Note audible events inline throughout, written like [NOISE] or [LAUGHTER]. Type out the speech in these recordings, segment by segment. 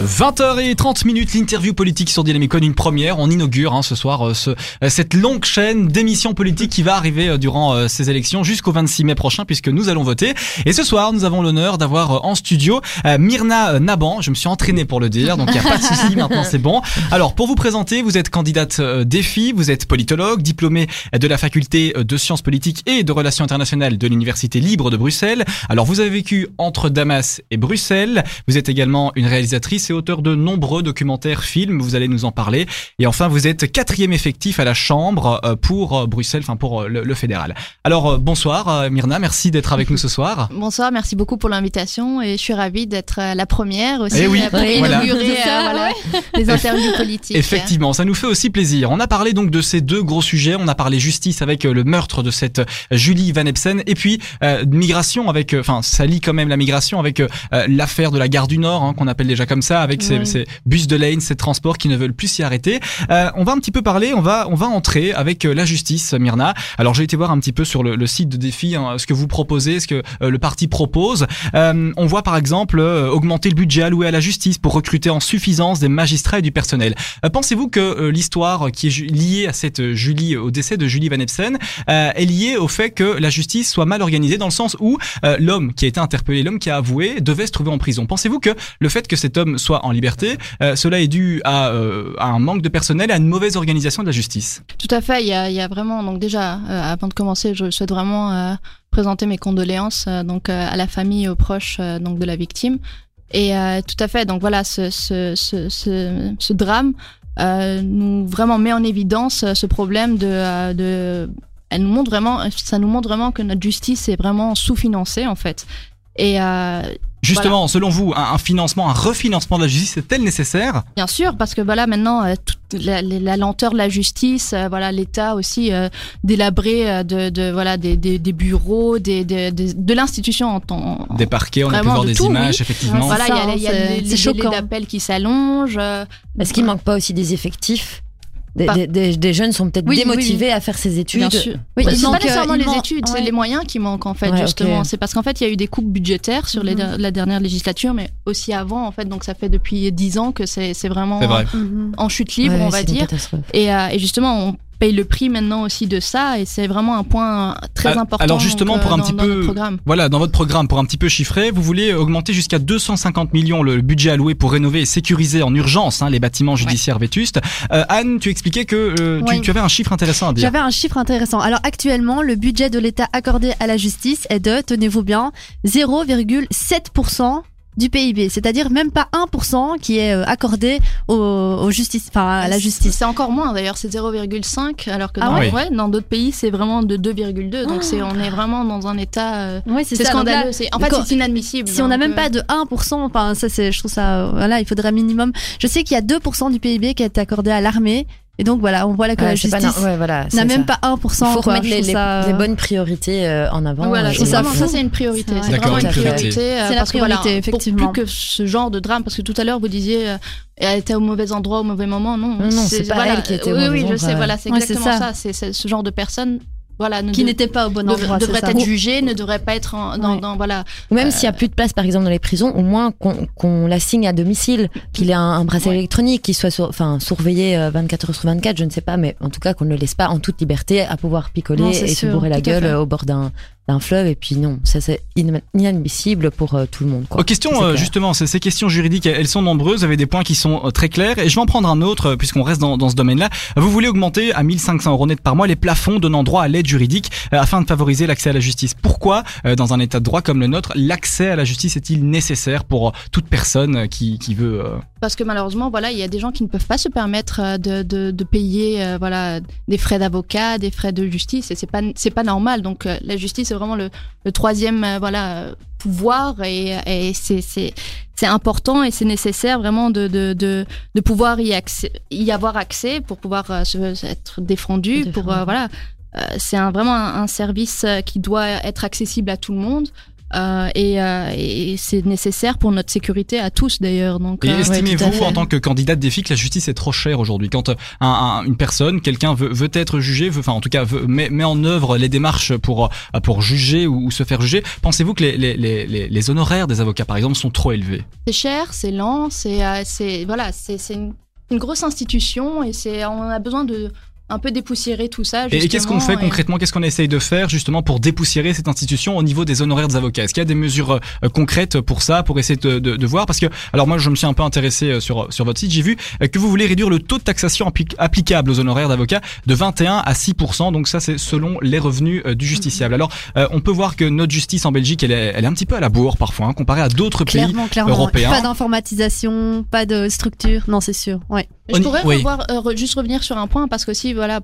20h30 minutes, l'interview politique sur Dynamic One, une première. On inaugure hein, ce soir euh, ce, euh, cette longue chaîne d'émissions politiques qui va arriver euh, durant ces élections jusqu'au 26 mai prochain puisque nous allons voter. Et ce soir, nous avons l'honneur d'avoir en studio Myrna Naban. Je me suis entraîné pour le dire, donc il n'y a pas de souci, [LAUGHS] maintenant c'est bon. Alors, pour vous présenter, vous êtes candidate défi, vous êtes politologue, diplômée de la faculté de sciences politiques et de relations internationales de l'Université libre de Bruxelles. Alors, vous avez vécu entre Damas et Bruxelles. Vous êtes également une réalisatrice et auteur de nombreux documentaires, films. Vous allez nous en parler. Et enfin, vous êtes quatrième effectif à la Chambre euh, pour euh, Bruxelles, enfin pour euh, le, le fédéral. Alors, bonsoir Myrna, merci d'être avec nous ce soir. [LAUGHS] Bonsoir, merci beaucoup pour l'invitation et je suis ravie d'être la première aussi Eh oui, pour voilà. inaugurer C'est ça, euh, voilà, les interviews politiques. Effectivement, ça nous fait aussi plaisir. On a parlé donc de ces deux gros sujets. On a parlé justice avec le meurtre de cette Julie Van Epsen et puis euh, migration avec, enfin, ça lie quand même la migration avec euh, l'affaire de la gare du Nord, hein, qu'on appelle déjà comme ça, avec ces, Oui. bus de lane, ces transports qui ne veulent plus s'y arrêter. Euh, on va un petit peu parler, on va, on va entrer avec euh, la justice, Myrna. Alors j'ai été voir un petit peu sur le, le site de défi hein, ce que vous proposez, ce que euh, le parti propose. Euh, on voit par exemple augmenter le budget alloué à la justice pour recruter en suffisance des magistrats et du personnel. Pensez-vous que l'histoire qui est liée à cette Julie, au décès de Julie Van Epsen, est liée au fait que la justice soit mal organisée dans le sens où l'homme qui a été interpellé, l'homme qui a avoué, devait se trouver en prison. Pensez-vous que le fait que cet homme soit en liberté, euh, cela est dû à, euh, à un manque de personnel à une mauvaise organisation de la justice Tout à fait, il y a, vraiment, donc déjà, euh, avant de commencer, je souhaite vraiment présenter mes condoléances donc à la famille et aux proches donc de la victime. Et tout à fait, donc voilà, ce, drame nous vraiment met en évidence ce problème de, elle nous montre vraiment, ça nous montre vraiment que notre justice est vraiment sous-financée en fait. Et Justement, selon vous, un, un financement, un refinancement de la justice est-elle nécessaire? Bien sûr, parce que voilà, maintenant, euh, toute la, la- la lenteur de la justice, euh, voilà, l'État aussi euh, délabré euh, de, de voilà des, des, des bureaux, des, des- des- de l'institution en temps. Des parquets, on a pu voir de des tout, images, oui. effectivement. Voilà, il y a, y a hein, les, c'est- les délais d'appel qui s'allongent. euh, Est-ce qu'il manque pas aussi des effectifs? Des, des, des- des jeunes sont peut-être Oui, oui, démotivés à faire ces études. Bien sûr. Oui, c'est il pas nécessairement euh, il les études, c'est les moyens qui manquent en fait Ouais, justement. C'est parce qu'en fait il y a eu des coupes budgétaires sur les Mhm. la dernière législature, mais aussi avant en fait. Donc ça fait depuis dix ans que c'est c'est vraiment vrai. en chute libre, Ouais, on va c'est une dire. catastrophe. Et, euh, et justement, on paye le prix maintenant aussi de ça, et c'est vraiment un point très important. alors justement, donc, pour un dans- petit dans peu-. Voilà, dans votre programme, pour un petit peu chiffrer, vous voulez augmenter jusqu'à 250 millions le budget alloué pour rénover et sécuriser en urgence hein, les bâtiments judiciaires vétustes. Euh, Anne, tu expliquais que euh, tu avais un chiffre intéressant à dire. J'avais un chiffre intéressant. Alors actuellement, le budget de l'État accordé à la justice est de, tenez-vous bien, 0,7% du PIB, c'est-à-dire même pas 1% qui est euh, accordé au, au justice, enfin à la justice. C'est encore moins d'ailleurs, c'est 0,5, alors que Ah dans, ouais ouais, dans d'autres pays, c'est vraiment de 2,2. Donc c'est, on est vraiment dans un état. euh, c'est scandaleux. c'est- en fait, c'est inadmissible. Si on n'a même euh, pas de 1%, enfin ça c'est, je trouve ça, euh, voilà, il faudrait un minimum. Je sais qu'il y a 2% du PIB qui est accordé à l'armée, et donc voilà, on voit là que la Ouais, c'est pas justice na- ouais, voilà, même ça. pas 1%. Il faut quoi. remettre Je les, ça- bonnes priorités euh, en avant. Voilà, euh, ça, ça c'est une priorité. C'est vraiment une priorité. euh, C'est la parce que voilà, priorité, pour effectivement. plus que ce genre de drame, parce que tout à l'heure vous disiez, euh, elle était au mauvais endroit au mauvais moment. Non, Non, non, c'est pas voilà, elle qui était au Oui, mauvais oui, je endroit, sais, voilà, c'est Ouais, exactement ça. c'est ce genre de personne, voilà, qui n'était pas au bon endroit. devrait être jugé, ne devrait pas être en- dans, Ouais. dans- voilà. Ou même s'il y a plus de place, par exemple, dans les prisons, au moins qu'on qu'on l'assigne à domicile, qu'il ait un, un bracelet Ouais. électronique, qu'il soit sur- enfin, surveillé euh, 24 heures sur 24, je ne sais pas, mais en tout cas qu'on ne le laisse pas en toute liberté à pouvoir picoler Non, et se bourrer la gueule euh, au bord d'un d'un fleuve. Et puis non, ça c'est in- inadmissible pour euh, tout le monde. Quoi. Aux questions, euh, justement, ces, ces questions juridiques, elles sont nombreuses, vous avez des points qui sont euh, très clairs, et je vais en prendre un autre, euh, puisqu'on reste dans, dans ce domaine-là. Vous voulez augmenter à 1500 euros net par mois les plafonds donnant droit à l'aide juridique, afin de favoriser l'accès à la justice. Pourquoi, euh, dans un état de droit comme le nôtre, l'accès à la justice est-il nécessaire pour toute personne qui, qui veut... Parce que malheureusement, voilà, il y a des gens qui ne peuvent pas se permettre euh, de, de, de payer, euh, voilà, des frais d'avocat, des frais de justice, et c'est pas c'est pas normal. Donc euh, la justice c'est vraiment le, le troisième, euh, voilà, pouvoir, et, et c'est c'est c'est important et c'est nécessaire vraiment de de de, de pouvoir y accès, y avoir accès pour pouvoir euh, se, être défendu, pour euh, voilà. Euh, c'est un, vraiment un, un service qui doit être accessible à tout le monde. Euh, et, euh, et c'est nécessaire pour notre sécurité à tous d'ailleurs. Donc, Et euh, estimez-vous, en tant que candidate des filles, que la justice est trop chère aujourd'hui? Quand un- un- une personne, quelqu'un veut, veut être jugé, veut, enfin en tout cas veut, met, met en œuvre les démarches pour pour juger ou, ou se faire juger, pensez-vous que les, les, les, les- les honoraires des avocats, par exemple, sont trop élevés? C'est cher, c'est lent, c'est c'est voilà, c'est c'est une, une grosse institution et c'est on a besoin de un peu dépoussiérer tout ça. Et, et qu'est-ce qu'on fait concrètement? Qu'est-ce qu'on essaye de faire justement pour dépoussiérer cette institution au niveau des honoraires des avocats? Est-ce qu'il y a des mesures euh, concrètes pour ça, pour essayer de, de, de voir? Parce que, alors moi, je me suis un peu intéressé euh, sur sur votre site. J'ai vu euh, que vous voulez réduire le taux de taxation appli- applicable aux honoraires d'avocats de 21 à 6 Donc ça, c'est selon les revenus du justiciable. Alors, euh, on peut voir que notre justice en Belgique, elle est, elle est un petit peu à la bourre parfois, hein, comparée à d'autres pays. Clairement, clairement. européens. Pas d'informatisation, pas de structure. Non, c'est sûr. Ouais. Je pourrais Oui. revoir, euh, re- juste revenir sur un point parce que aussi voilà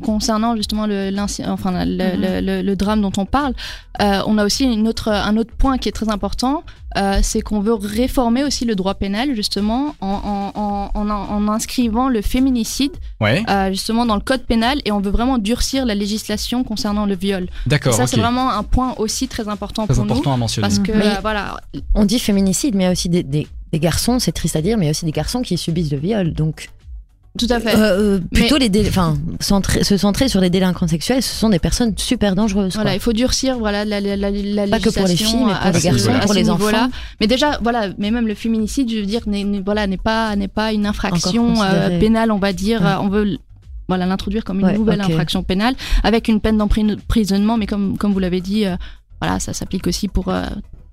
concernant justement le, enfin, le, le- le- le drame dont on parle, euh, on a aussi une autre, un autre point qui est très important, euh, c'est qu'on veut réformer aussi le droit pénal justement en, en, en, en, en inscrivant le féminicide Ouais, euh, justement dans le code pénal et on veut vraiment durcir la législation concernant le viol. D'accord. ça c'est vraiment un point aussi très important Très pour important à mentionner. parce que Mais- euh, voilà On dit féminicide, mais il y a aussi des, des, des garçons, c'est triste à dire, mais il y a aussi des garçons qui subissent le viol. Donc, tout à fait. euh, euh, plutôt les enfin, centrer- se centrer sur les délinquants sexuels, ce sont des personnes super dangereuses. Voilà, quoi. il faut durcir voilà la, la, la, la Pas que pour les filles, mais à pour les garçons, pour les enfants. Mais déjà, voilà, mais même le féminicide, je veux dire, n'est voilà, n'est pas n'est pas une infraction euh, pénale, on va dire. Ouais. On veut voilà l'introduire comme une Ouais, nouvelle infraction pénale avec une peine d'emprisonnement, mais comme comme vous l'avez dit, euh, voilà, ça s'applique aussi pour euh,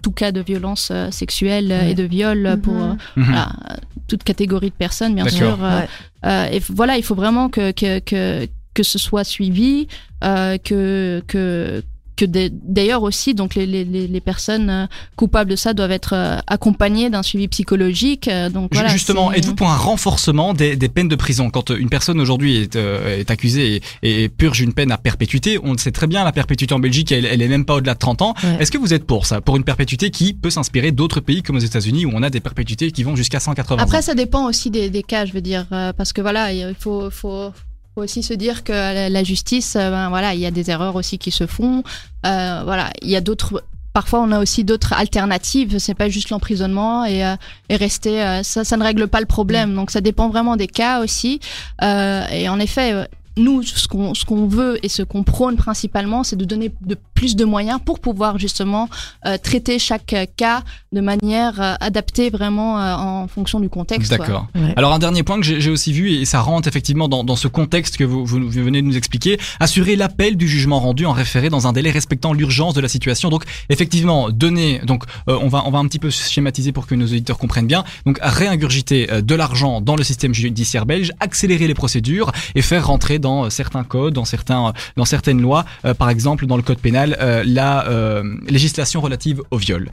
tout cas de violence euh, sexuelle Ouais. et de viol pour Mhm. Mhm. voilà, euh, toute catégorie de personnes, bien sûr. euh, Ouais. euh, et voilà, il faut vraiment que, que, que, que ce soit suivi, euh, que, que, que d'ailleurs aussi, donc les, les, les personnes euh, coupables de ça doivent être euh, accompagnées d'un suivi psychologique. euh, donc voilà, Justement, êtes-vous pour un renforcement des, des peines de prison? Quand une personne aujourd'hui est, euh, est accusée et, et purge une peine à perpétuité, on le sait très bien, la perpétuité en Belgique, elle, elle est même pas au-delà de 30 ans. Ouais. Est-ce que vous êtes pour ça? Pour une perpétuité qui peut s'inspirer d'autres pays comme aux États-Unis où on a des perpétuités qui vont jusqu'à 180 Après, ans? Ça dépend aussi des, des cas, je veux dire, euh, parce que voilà, il faut, faut, faut aussi se dire que la, justice, euh, ben, voilà, il y a des erreurs aussi qui se font. Euh, voilà, il y a d'autres. Parfois, on a aussi d'autres alternatives. C'est pas juste l'emprisonnement et, euh, et rester. euh, ça, ça ne règle pas le problème. Donc, ça dépend vraiment des cas aussi. Euh, et en effet. Nous, ce qu'on ce qu'on veut et ce qu'on prône principalement, c'est de donner de plus de moyens pour pouvoir justement euh, traiter chaque euh, cas de manière euh, adaptée vraiment euh, en fonction du contexte. D'accord. Ouais. Alors un dernier point que j'ai j'ai aussi vu et ça rentre effectivement dans, dans ce contexte que vous, vous, vous venez de nous expliquer, assurer l'appel du jugement rendu en référé dans un délai respectant l'urgence de la situation. Donc effectivement donner, donc euh, on va on va un petit peu schématiser pour que nos auditeurs comprennent bien. Donc réingurgiter euh, de l'argent dans le système judiciaire belge, accélérer les procédures et faire rentrer dans euh, certains codes, dans certains dans certaines lois, euh, par exemple dans le code pénal, euh, la euh, législation relative au viol.